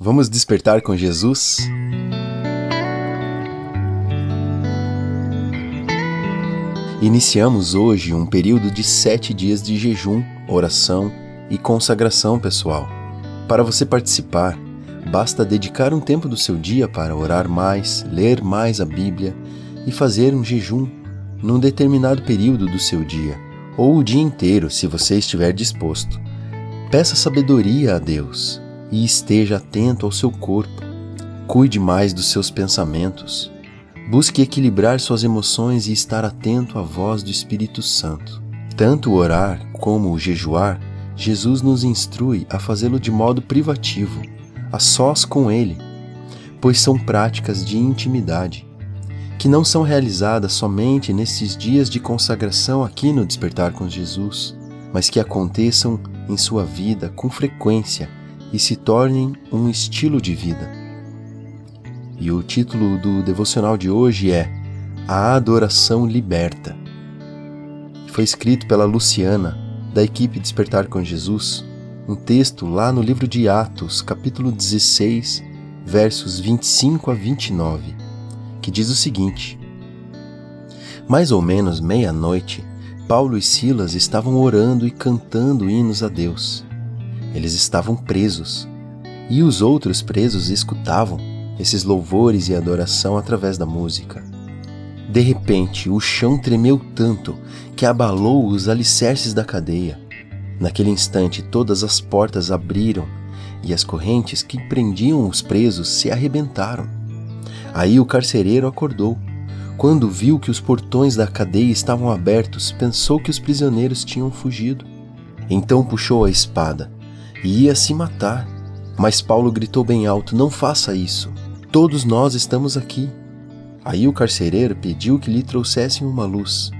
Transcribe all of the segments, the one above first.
Vamos despertar com Jesus? Iniciamos hoje um período de sete dias de jejum, oração e consagração pessoal. Para você participar, basta dedicar um tempo do seu dia para orar mais, ler mais a Bíblia e fazer um jejum num determinado período do seu dia, ou o dia inteiro, se você estiver disposto. Peça sabedoria a Deus e esteja atento ao seu corpo. Cuide mais dos seus pensamentos. Busque equilibrar suas emoções e estar atento à voz do Espírito Santo. Tanto o orar como o jejuar, Jesus nos instrui a fazê-lo de modo privativo, a sós com Ele, pois são práticas de intimidade, que não são realizadas somente nesses dias de consagração aqui no Despertar com Jesus, mas que aconteçam em sua vida com frequência e se tornem um estilo de vida. E o título do devocional de hoje é A Adoração Liberta. Foi escrito pela Luciana, da equipe Despertar com Jesus, um texto lá no livro de Atos, capítulo 16, versos 25 a 29, que diz o seguinte: Mais ou menos meia-noite, Paulo e Silas estavam orando e cantando hinos a Deus eles estavam presos, e os outros presos escutavam esses louvores e adoração através da música. De repente, o chão tremeu tanto que abalou os alicerces da cadeia. Naquele instante, todas as portas abriram e as correntes que prendiam os presos se arrebentaram. Aí o carcereiro acordou. Quando viu que os portões da cadeia estavam abertos, pensou que os prisioneiros tinham fugido. Então puxou a espada e ia se matar. Mas Paulo gritou bem alto: Não faça isso. Todos nós estamos aqui. Aí o carcereiro pediu que lhe trouxessem uma luz.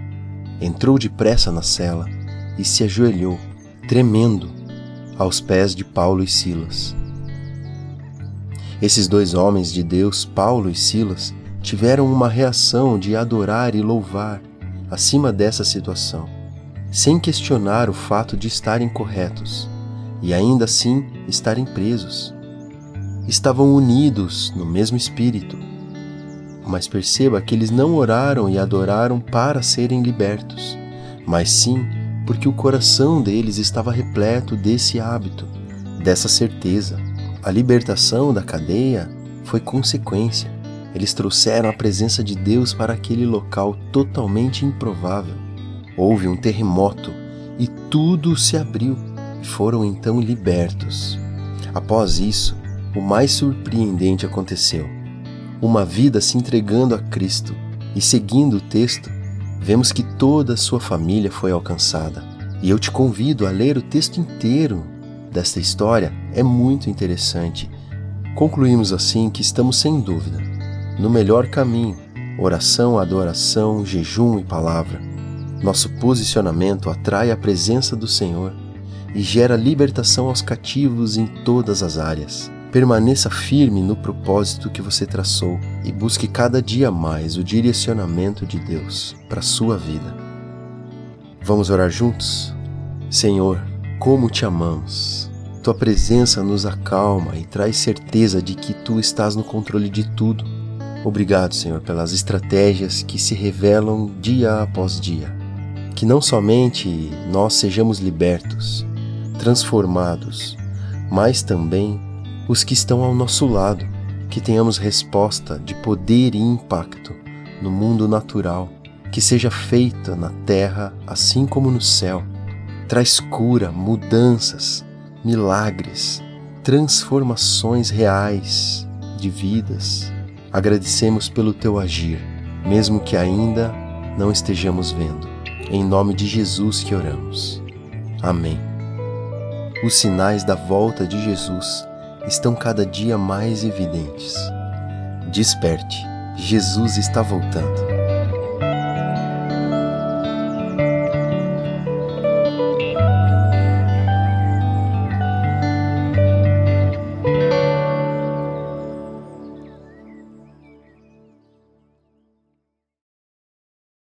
Entrou depressa na cela e se ajoelhou, tremendo, aos pés de Paulo e Silas. Esses dois homens de Deus, Paulo e Silas, tiveram uma reação de adorar e louvar acima dessa situação, sem questionar o fato de estarem corretos e ainda assim estarem presos. Estavam unidos no mesmo espírito. Mas perceba que eles não oraram e adoraram para serem libertos, mas sim porque o coração deles estava repleto desse hábito, dessa certeza. A libertação da cadeia foi consequência. Eles trouxeram a presença de Deus para aquele local totalmente improvável. Houve um terremoto e tudo se abriu foram então libertos. Após isso, o mais surpreendente aconteceu. Uma vida se entregando a Cristo, e seguindo o texto, vemos que toda a sua família foi alcançada. E eu te convido a ler o texto inteiro desta história, é muito interessante. Concluímos assim que estamos sem dúvida no melhor caminho: oração, adoração, jejum e palavra. Nosso posicionamento atrai a presença do Senhor e gera libertação aos cativos em todas as áreas. Permaneça firme no propósito que você traçou e busque cada dia mais o direcionamento de Deus para a sua vida. Vamos orar juntos? Senhor, como te amamos! Tua presença nos acalma e traz certeza de que tu estás no controle de tudo. Obrigado, Senhor, pelas estratégias que se revelam dia após dia. Que não somente nós sejamos libertos, transformados, mas também os que estão ao nosso lado, que tenhamos resposta de poder e impacto no mundo natural, que seja feita na terra assim como no céu. Traz cura, mudanças, milagres, transformações reais de vidas. Agradecemos pelo teu agir, mesmo que ainda não estejamos vendo. Em nome de Jesus que oramos. Amém. Os sinais da volta de Jesus estão cada dia mais evidentes. Desperte, Jesus está voltando.